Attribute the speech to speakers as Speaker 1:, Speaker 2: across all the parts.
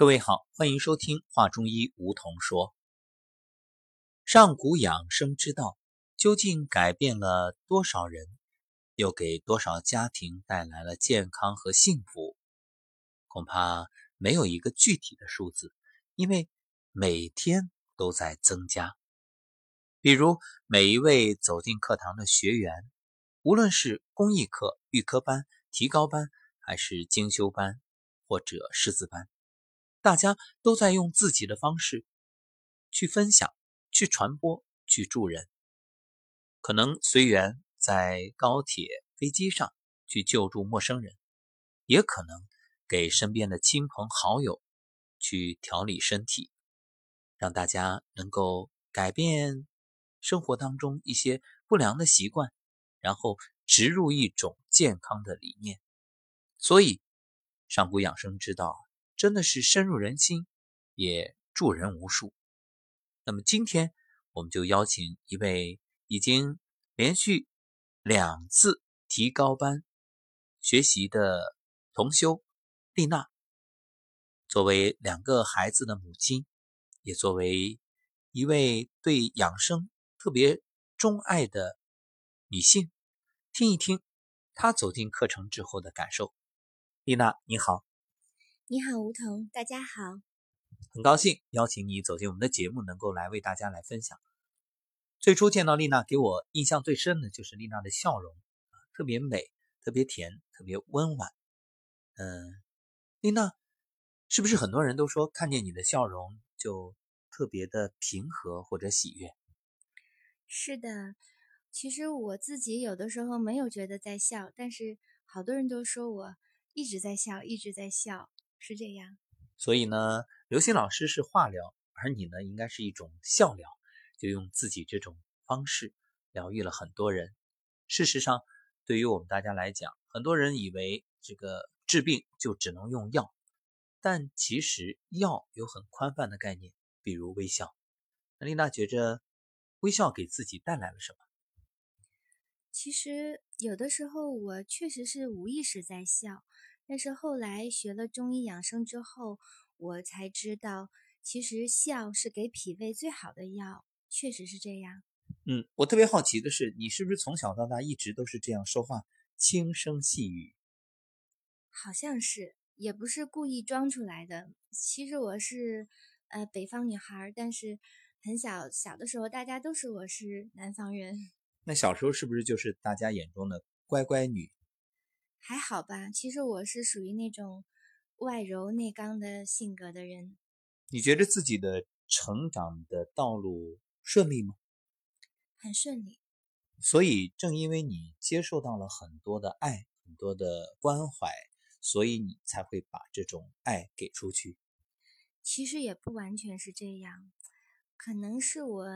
Speaker 1: 各位好，欢迎收听《话中医》，梧桐说。上古养生之道究竟改变了多少人，又给多少家庭带来了健康和幸福？恐怕没有一个具体的数字，因为每天都在增加。比如每一位走进课堂的学员，无论是公益课、预科班、提高班，还是精修班或者师资班。大家都在用自己的方式去分享、去传播、去助人。可能随缘在高铁、飞机上去救助陌生人，也可能给身边的亲朋好友去调理身体，让大家能够改变生活当中一些不良的习惯，然后植入一种健康的理念。所以，上古养生之道。真的是深入人心，也助人无数。那么今天我们就邀请一位已经连续两次提高班学习的同修丽娜，作为两个孩子的母亲，也作为一位对养生特别钟爱的女性，听一听她走进课程之后的感受。丽娜，你好。
Speaker 2: 你好，梧桐，大家好，
Speaker 1: 很高兴邀请你走进我们的节目，能够来为大家来分享。最初见到丽娜，给我印象最深的就是丽娜的笑容啊，特别美，特别甜，特别温婉。嗯，丽娜，是不是很多人都说看见你的笑容就特别的平和或者喜悦？
Speaker 2: 是的，其实我自己有的时候没有觉得在笑，但是好多人都说我一直在笑，一直在笑。是这样，
Speaker 1: 所以呢，刘星老师是化疗，而你呢，应该是一种笑疗，就用自己这种方式疗愈了很多人。事实上，对于我们大家来讲，很多人以为这个治病就只能用药，但其实药有很宽泛的概念，比如微笑。那丽娜觉着微笑给自己带来了什么？
Speaker 2: 其实有的时候我确实是无意识在笑。但是后来学了中医养生之后，我才知道，其实笑是给脾胃最好的药，确实是这样。
Speaker 1: 嗯，我特别好奇的是，你是不是从小到大一直都是这样说话，轻声细语？
Speaker 2: 好像是，也不是故意装出来的。其实我是，呃，北方女孩，但是很小小的时候，大家都说我是南方人。
Speaker 1: 那小时候是不是就是大家眼中的乖乖女？
Speaker 2: 还好吧，其实我是属于那种外柔内刚的性格的人。
Speaker 1: 你觉得自己的成长的道路顺利吗？
Speaker 2: 很顺利。
Speaker 1: 所以正因为你接受到了很多的爱，很多的关怀，所以你才会把这种爱给出去。
Speaker 2: 其实也不完全是这样，可能是我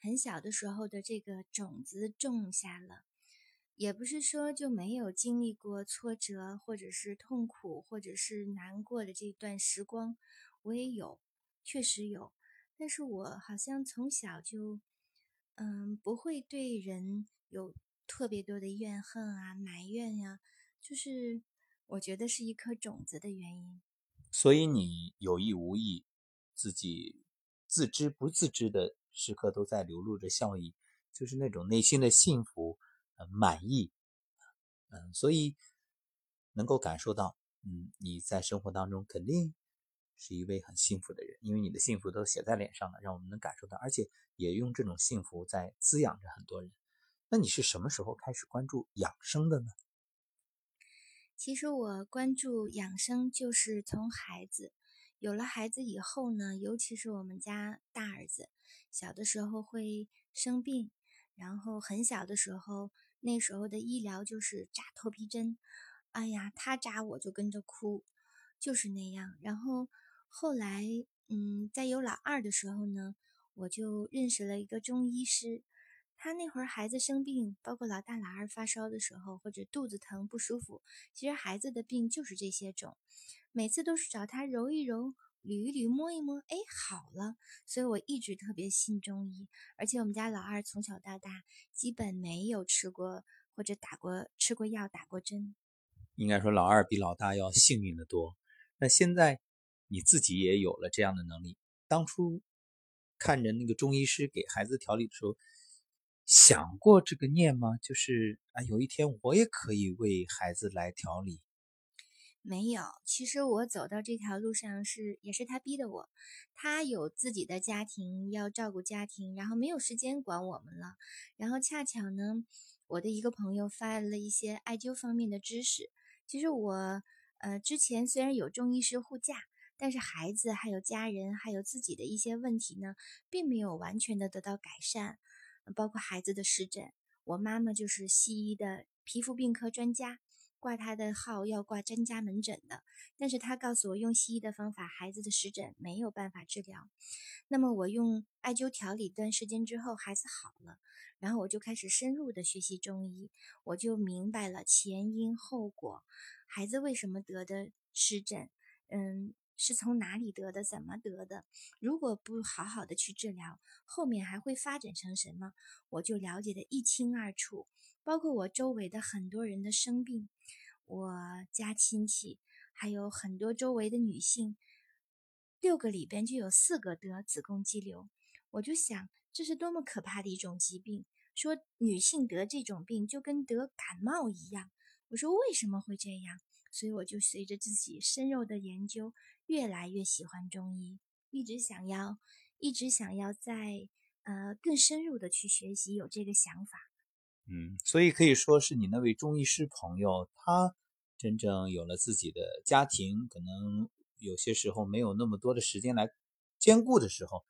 Speaker 2: 很小的时候的这个种子种下了。也不是说就没有经历过挫折，或者是痛苦，或者是难过的这段时光，我也有，确实有。但是我好像从小就，嗯，不会对人有特别多的怨恨啊、埋怨呀，就是我觉得是一颗种子的原因。
Speaker 1: 所以你有意无意，自己自知不自知的时刻都在流露着笑意，就是那种内心的幸福。满意，嗯，所以能够感受到，嗯，你在生活当中肯定是一位很幸福的人，因为你的幸福都写在脸上了，让我们能感受到，而且也用这种幸福在滋养着很多人。那你是什么时候开始关注养生的呢？
Speaker 2: 其实我关注养生就是从孩子有了孩子以后呢，尤其是我们家大儿子小的时候会生病，然后很小的时候。那时候的医疗就是扎头皮针，哎呀，他扎我就跟着哭，就是那样。然后后来，嗯，在有老二的时候呢，我就认识了一个中医师。他那会儿孩子生病，包括老大、老二发烧的时候，或者肚子疼不舒服，其实孩子的病就是这些种，每次都是找他揉一揉。捋一捋，摸一摸，哎，好了。所以我一直特别信中医，而且我们家老二从小到大基本没有吃过或者打过吃过药、打过针。
Speaker 1: 应该说，老二比老大要幸运的多。那现在你自己也有了这样的能力。当初看着那个中医师给孩子调理的时候，想过这个念吗？就是啊，有一天我也可以为孩子来调理。
Speaker 2: 没有，其实我走到这条路上是也是他逼的我。他有自己的家庭要照顾家庭，然后没有时间管我们了。然后恰巧呢，我的一个朋友发了一些艾灸方面的知识。其实我呃之前虽然有中医师护驾，但是孩子还有家人还有自己的一些问题呢，并没有完全的得到改善，包括孩子的湿疹。我妈妈就是西医的皮肤病科专家。挂他的号要挂专家门诊的，但是他告诉我用西医的方法，孩子的湿疹没有办法治疗。那么我用艾灸调理一段时间之后，孩子好了，然后我就开始深入的学习中医，我就明白了前因后果，孩子为什么得的湿疹，嗯，是从哪里得的，怎么得的？如果不好好的去治疗，后面还会发展成什么？我就了解的一清二楚。包括我周围的很多人的生病，我家亲戚还有很多周围的女性，六个里边就有四个得子宫肌瘤，我就想这是多么可怕的一种疾病。说女性得这种病就跟得感冒一样，我说为什么会这样？所以我就随着自己深入的研究，越来越喜欢中医，一直想要，一直想要在呃更深入的去学习，有这个想法。
Speaker 1: 嗯，所以可以说是你那位中医师朋友，他真正有了自己的家庭，可能有些时候没有那么多的时间来兼顾的时候，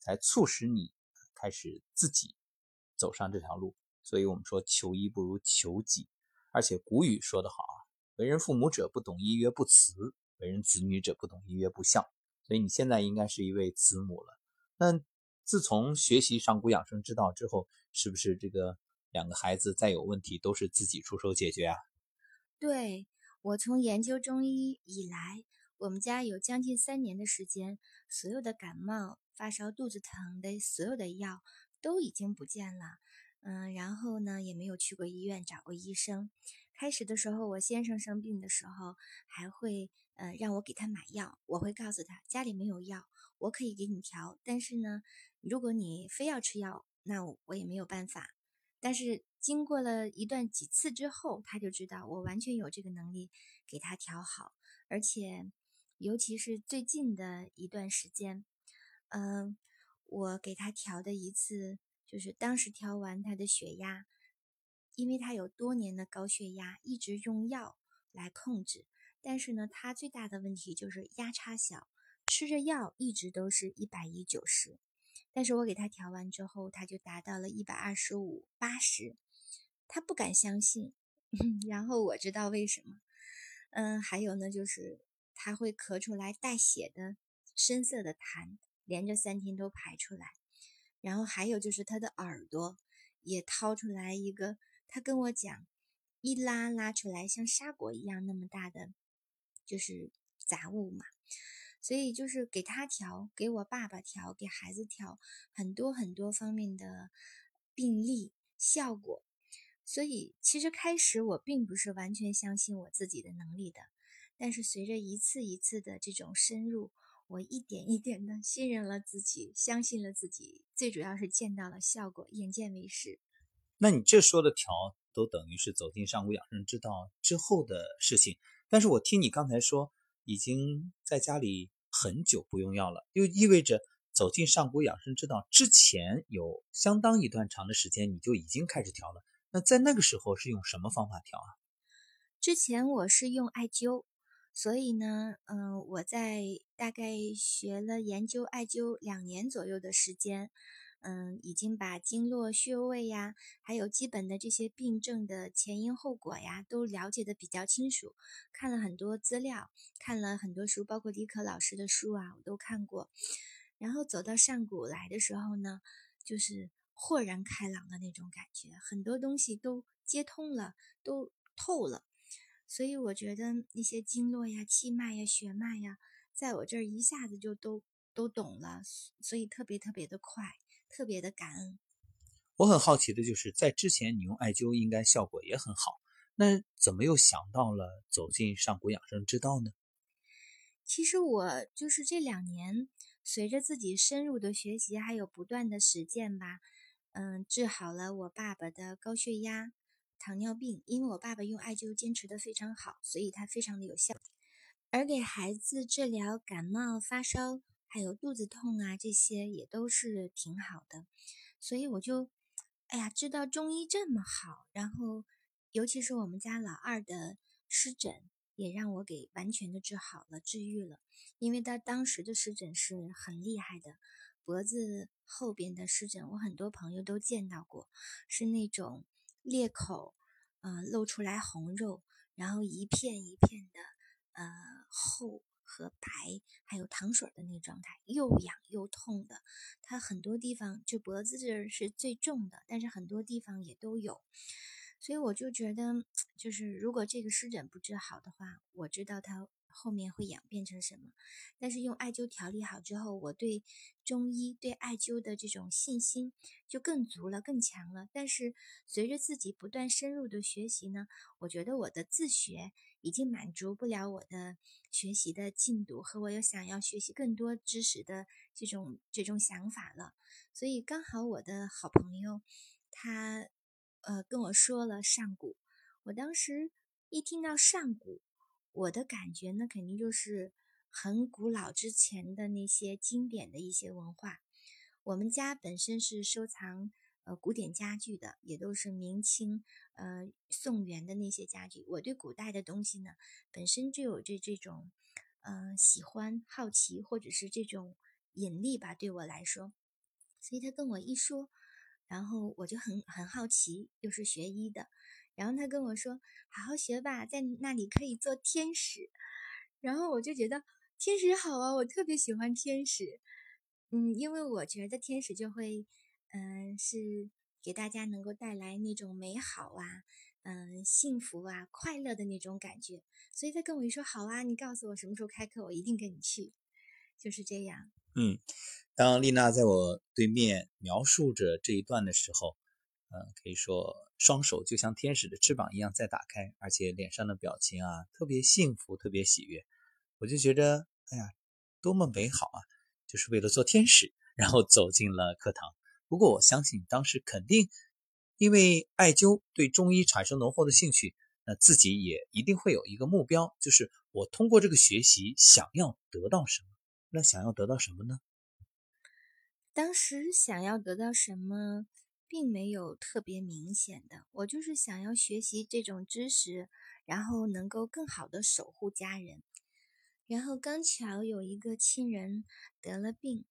Speaker 1: 才促使你开始自己走上这条路。所以我们说求医不如求己，而且古语说得好啊，为人父母者不懂医曰不慈，为人子女者不懂医曰不孝。所以你现在应该是一位子母了。那自从学习上古养生之道之后，是不是这个？两个孩子再有问题都是自己出手解决啊？
Speaker 2: 对我从研究中医以来，我们家有将近三年的时间，所有的感冒、发烧、肚子疼的所有的药都已经不见了。嗯，然后呢，也没有去过医院找过医生。开始的时候，我先生生病的时候，还会呃让我给他买药，我会告诉他家里没有药，我可以给你调，但是呢，如果你非要吃药，那我也没有办法。但是经过了一段几次之后，他就知道我完全有这个能力给他调好，而且尤其是最近的一段时间，嗯，我给他调的一次，就是当时调完他的血压，因为他有多年的高血压，一直用药来控制，但是呢，他最大的问题就是压差小，吃着药一直都是一百一九十。但是我给他调完之后，他就达到了一百二十五八十，他不敢相信。然后我知道为什么，嗯，还有呢，就是他会咳出来带血的深色的痰，连着三天都排出来。然后还有就是他的耳朵也掏出来一个，他跟我讲，一拉拉出来像沙果一样那么大的，就是杂物嘛。所以就是给他调，给我爸爸调，给孩子调，很多很多方面的病例效果。所以其实开始我并不是完全相信我自己的能力的，但是随着一次一次的这种深入，我一点一点的信任了自己，相信了自己，最主要是见到了效果，眼见为实。
Speaker 1: 那你这说的调，都等于是走进上古养生之道之后的事情。但是我听你刚才说。已经在家里很久不用药了，又意味着走进上古养生之道之前有相当一段长的时间，你就已经开始调了。那在那个时候是用什么方法调啊？
Speaker 2: 之前我是用艾灸，所以呢，嗯，我在大概学了研究艾灸两年左右的时间。嗯，已经把经络穴位呀，还有基本的这些病症的前因后果呀，都了解的比较清楚。看了很多资料，看了很多书，包括李可老师的书啊，我都看过。然后走到上古来的时候呢，就是豁然开朗的那种感觉，很多东西都接通了，都透了。所以我觉得那些经络呀、气脉呀、血脉呀，在我这儿一下子就都都懂了，所以特别特别的快。特别的感恩。
Speaker 1: 我很好奇的就是，在之前你用艾灸应该效果也很好，那怎么又想到了走进上古养生之道呢？
Speaker 2: 其实我就是这两年，随着自己深入的学习，还有不断的实践吧，嗯，治好了我爸爸的高血压、糖尿病。因为我爸爸用艾灸坚持的非常好，所以他非常的有效。而给孩子治疗感冒、发烧，还有肚子痛啊，这些也都是挺好的。所以我就，哎呀，知道中医这么好，然后尤其是我们家老二的湿疹。也让我给完全的治好了，治愈了。因为他当时的湿疹是很厉害的，脖子后边的湿疹，我很多朋友都见到过，是那种裂口，嗯，露出来红肉，然后一片一片的，呃，厚和白，还有糖水的那个状态，又痒又痛的。它很多地方就脖子这儿是最重的，但是很多地方也都有。所以我就觉得，就是如果这个湿疹不治好的话，我知道它后面会演变成什么。但是用艾灸调理好之后，我对中医、对艾灸的这种信心就更足了、更强了。但是随着自己不断深入的学习呢，我觉得我的自学已经满足不了我的学习的进度和我有想要学习更多知识的这种这种想法了。所以刚好我的好朋友他。呃，跟我说了上古，我当时一听到上古，我的感觉呢，肯定就是很古老之前的那些经典的一些文化。我们家本身是收藏呃古典家具的，也都是明清呃宋元的那些家具。我对古代的东西呢，本身就有这这种呃喜欢、好奇，或者是这种引力吧，对我来说。所以他跟我一说。然后我就很很好奇，又是学医的，然后他跟我说：“好好学吧，在那里可以做天使。”然后我就觉得天使好啊，我特别喜欢天使，嗯，因为我觉得天使就会，嗯，是给大家能够带来那种美好啊，嗯，幸福啊，快乐的那种感觉。所以他跟我一说：“好啊，你告诉我什么时候开课，我一定跟你去。”就是这样。
Speaker 1: 嗯。当丽娜在我对面描述着这一段的时候，嗯，可以说双手就像天使的翅膀一样在打开，而且脸上的表情啊特别幸福，特别喜悦。我就觉得，哎呀，多么美好啊！就是为了做天使，然后走进了课堂。不过我相信当时肯定因为艾灸对中医产生浓厚的兴趣，那自己也一定会有一个目标，就是我通过这个学习想要得到什么。那想要得到什么呢？
Speaker 2: 当时想要得到什么，并没有特别明显的。我就是想要学习这种知识，然后能够更好的守护家人。然后刚巧有一个亲人得了病，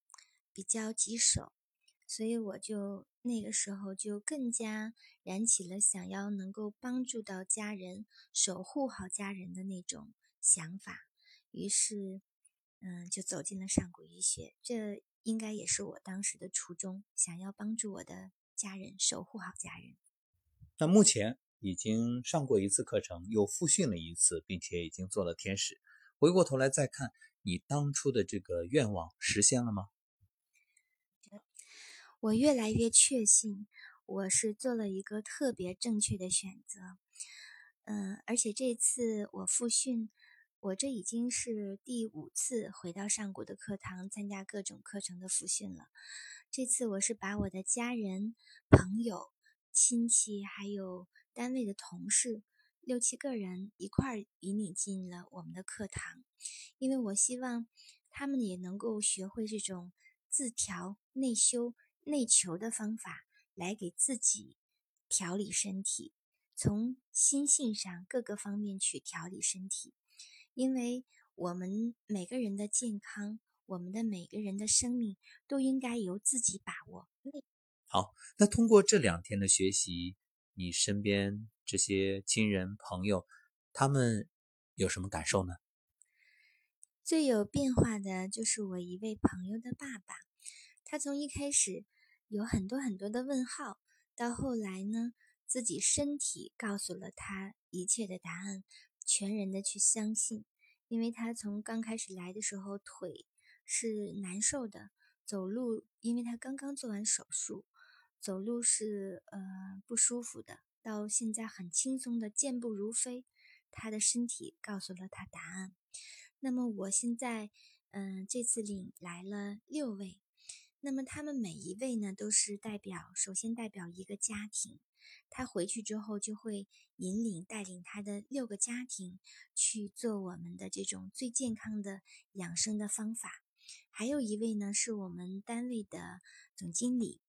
Speaker 2: 比较棘手，所以我就那个时候就更加燃起了想要能够帮助到家人、守护好家人的那种想法。于是，嗯，就走进了上古医学。这。应该也是我当时的初衷，想要帮助我的家人守护好家人。
Speaker 1: 那目前已经上过一次课程，又复训了一次，并且已经做了天使。回过头来再看，你当初的这个愿望实现了吗？
Speaker 2: 我越来越确信，我是做了一个特别正确的选择。嗯，而且这次我复训。我这已经是第五次回到上古的课堂参加各种课程的复训了。这次我是把我的家人、朋友、亲戚，还有单位的同事六七个人一块儿引领进了我们的课堂，因为我希望他们也能够学会这种自调、内修、内求的方法，来给自己调理身体，从心性上各个方面去调理身体。因为我们每个人的健康，我们的每个人的生命都应该由自己把握。
Speaker 1: 好，那通过这两天的学习，你身边这些亲人朋友，他们有什么感受呢？
Speaker 2: 最有变化的就是我一位朋友的爸爸，他从一开始有很多很多的问号，到后来呢，自己身体告诉了他一切的答案。全然的去相信，因为他从刚开始来的时候腿是难受的，走路，因为他刚刚做完手术，走路是呃不舒服的，到现在很轻松的健步如飞，他的身体告诉了他答案。那么我现在，嗯，这次领来了六位。那么他们每一位呢，都是代表，首先代表一个家庭。他回去之后，就会引领、带领他的六个家庭去做我们的这种最健康的养生的方法。还有一位呢，是我们单位的总经理。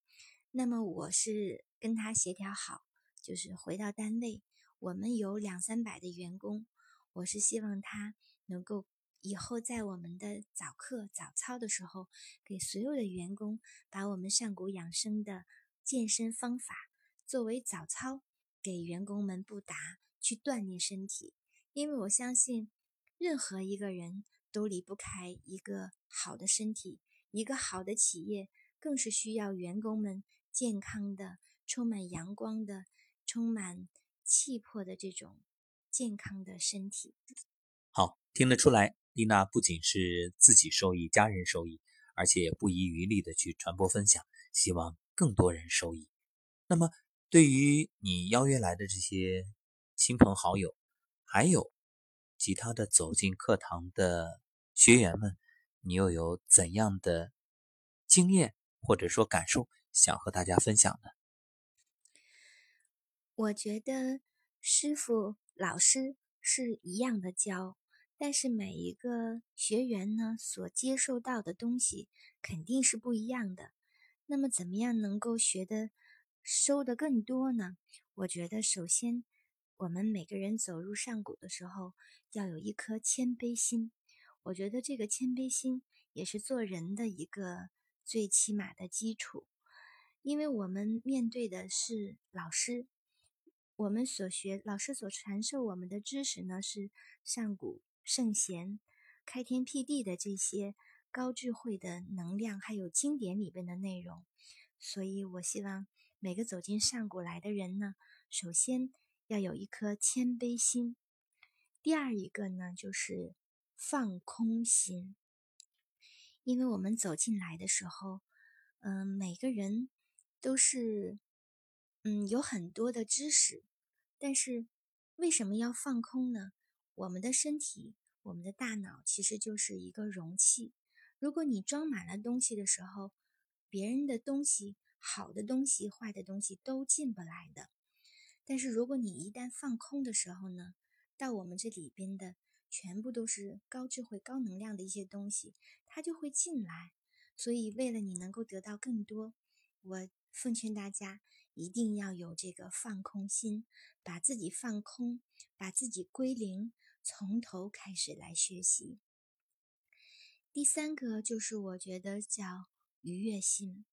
Speaker 2: 那么我是跟他协调好，就是回到单位，我们有两三百的员工，我是希望他能够以后在我们的早课、早操的时候，给所有的员工把我们上古养生的健身方法作为早操，给员工们不达去锻炼身体。因为我相信，任何一个人。都离不开一个好的身体，一个好的企业更是需要员工们健康的、充满阳光的、充满气魄的这种健康的身体。
Speaker 1: 听得出来，丽娜不仅是自己受益、家人受益，而且也不遗余力的去传播分享，希望更多人受益。那么，对于你邀约来的这些亲朋好友，还有其他的走进课堂的。学员们，你又有怎样的经验或者说感受想和大家分享呢？
Speaker 2: 我觉得师傅、老师是一样的教，但是每一个学员呢，所接受到的东西肯定是不一样的。那么，怎么样能够学的收的更多呢？我觉得，首先我们每个人走入上古的时候，要有一颗谦卑心。我觉得这个谦卑心也是做人的一个最起码的基础，因为我们面对的是老师，我们所学老师所传授我们的知识呢是上古圣贤开天辟地的这些高智慧的能量，还有经典里边的内容，所以我希望每个走进上古来的人呢，首先要有一颗谦卑心，第二一个呢就是。放空心，因为我们走进来的时候，嗯，每个人都是，嗯，有很多的知识，但是为什么要放空呢？我们的身体，我们的大脑其实就是一个容器。如果你装满了东西的时候，别人的东西，好的东西、坏的东西都进不来的。但是如果你一旦放空的时候呢，到我们这里边的。全部都是高智慧、高能量的一些东西，它就会进来。所以，为了你能够得到更多，我奉劝大家一定要有这个放空心，把自己放空，把自己归零，从头开始来学习。第三个就是我觉得叫愉悦心。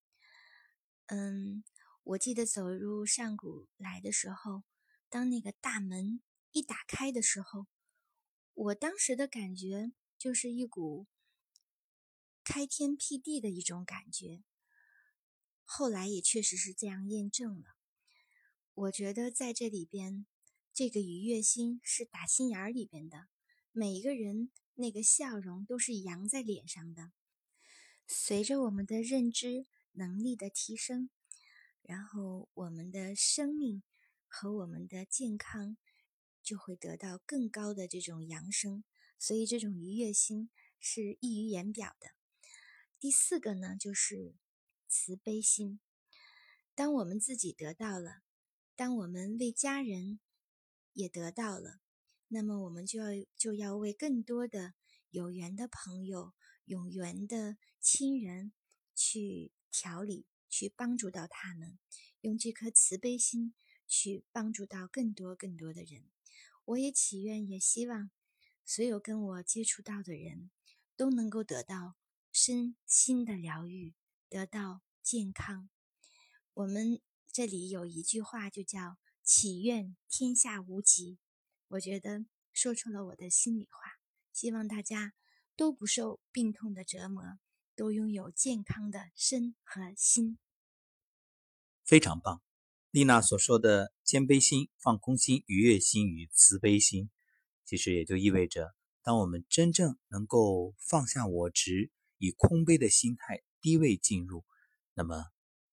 Speaker 2: 嗯，我记得走入上古来的时候，当那个大门一打开的时候。我当时的感觉就是一股开天辟地的一种感觉，后来也确实是这样验证了。我觉得在这里边，这个愉悦心是打心眼儿里边的，每一个人那个笑容都是扬在脸上的。随着我们的认知能力的提升，然后我们的生命和我们的健康。就会得到更高的这种扬升，所以这种愉悦心是溢于言表的。第四个呢，就是慈悲心。当我们自己得到了，当我们为家人也得到了，那么我们就要就要为更多的有缘的朋友、有缘的亲人去调理，去帮助到他们，用这颗慈悲心去帮助到更多更多的人。我也祈愿，也希望所有跟我接触到的人都能够得到身心的疗愈，得到健康。我们这里有一句话，就叫“祈愿天下无疾”。我觉得说出了我的心里话。希望大家都不受病痛的折磨，都拥有健康的身和心。
Speaker 1: 非常棒。丽娜所说的谦卑心、放空心、愉悦心与慈悲心，其实也就意味着，当我们真正能够放下我执，以空杯的心态低位进入，那么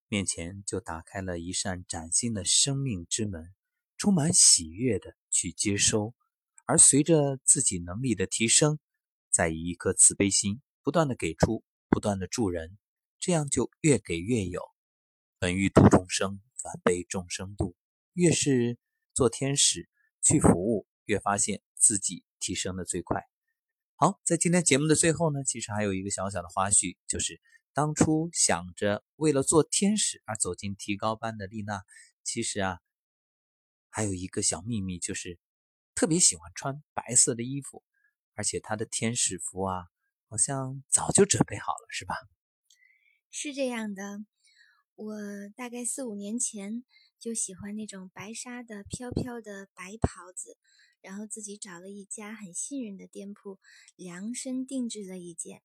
Speaker 1: 面前就打开了一扇崭新的生命之门，充满喜悦的去接收。而随着自己能力的提升，再以一颗慈悲心，不断的给出，不断的助人，这样就越给越有。本欲度众生，反被众生度。越是做天使去服务，越发现自己提升的最快。好，在今天节目的最后呢，其实还有一个小小的花絮，就是当初想着为了做天使而走进提高班的丽娜，其实啊，还有一个小秘密，就是特别喜欢穿白色的衣服，而且她的天使服啊，好像早就准备好了，是吧？
Speaker 2: 是这样的，我大概四五年前就喜欢那种白纱的飘飘的白袍子。然后自己找了一家很信任的店铺，量身定制了一件。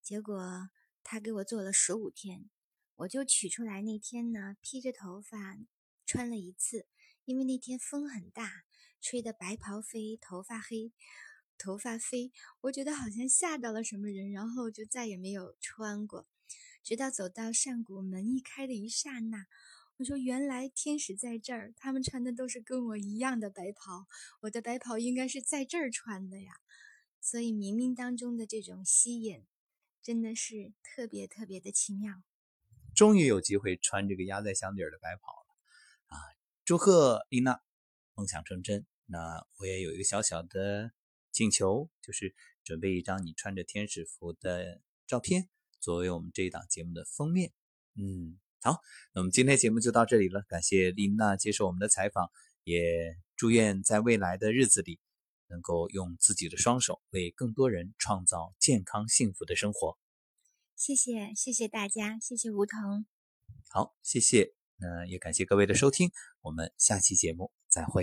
Speaker 2: 结果他给我做了十五天，我就取出来那天呢，披着头发穿了一次。因为那天风很大，吹得白袍飞，头发黑，头发飞，我觉得好像吓到了什么人，然后就再也没有穿过。直到走到上古门一开的一刹那。我说：“原来天使在这儿，他们穿的都是跟我一样的白袍，我的白袍应该是在这儿穿的呀。所以冥冥当中的这种吸引，真的是特别特别的奇妙。
Speaker 1: 终于有机会穿这个压在箱底儿的白袍了啊！祝贺丽娜梦想成真。那我也有一个小小的请求，就是准备一张你穿着天使服的照片，作为我们这一档节目的封面。嗯。”好，那我们今天节目就到这里了。感谢丽娜接受我们的采访，也祝愿在未来的日子里，能够用自己的双手为更多人创造健康幸福的生活。
Speaker 2: 谢谢，谢谢大家，谢谢吴桐。
Speaker 1: 好，谢谢。那也感谢各位的收听，我们下期节目再会。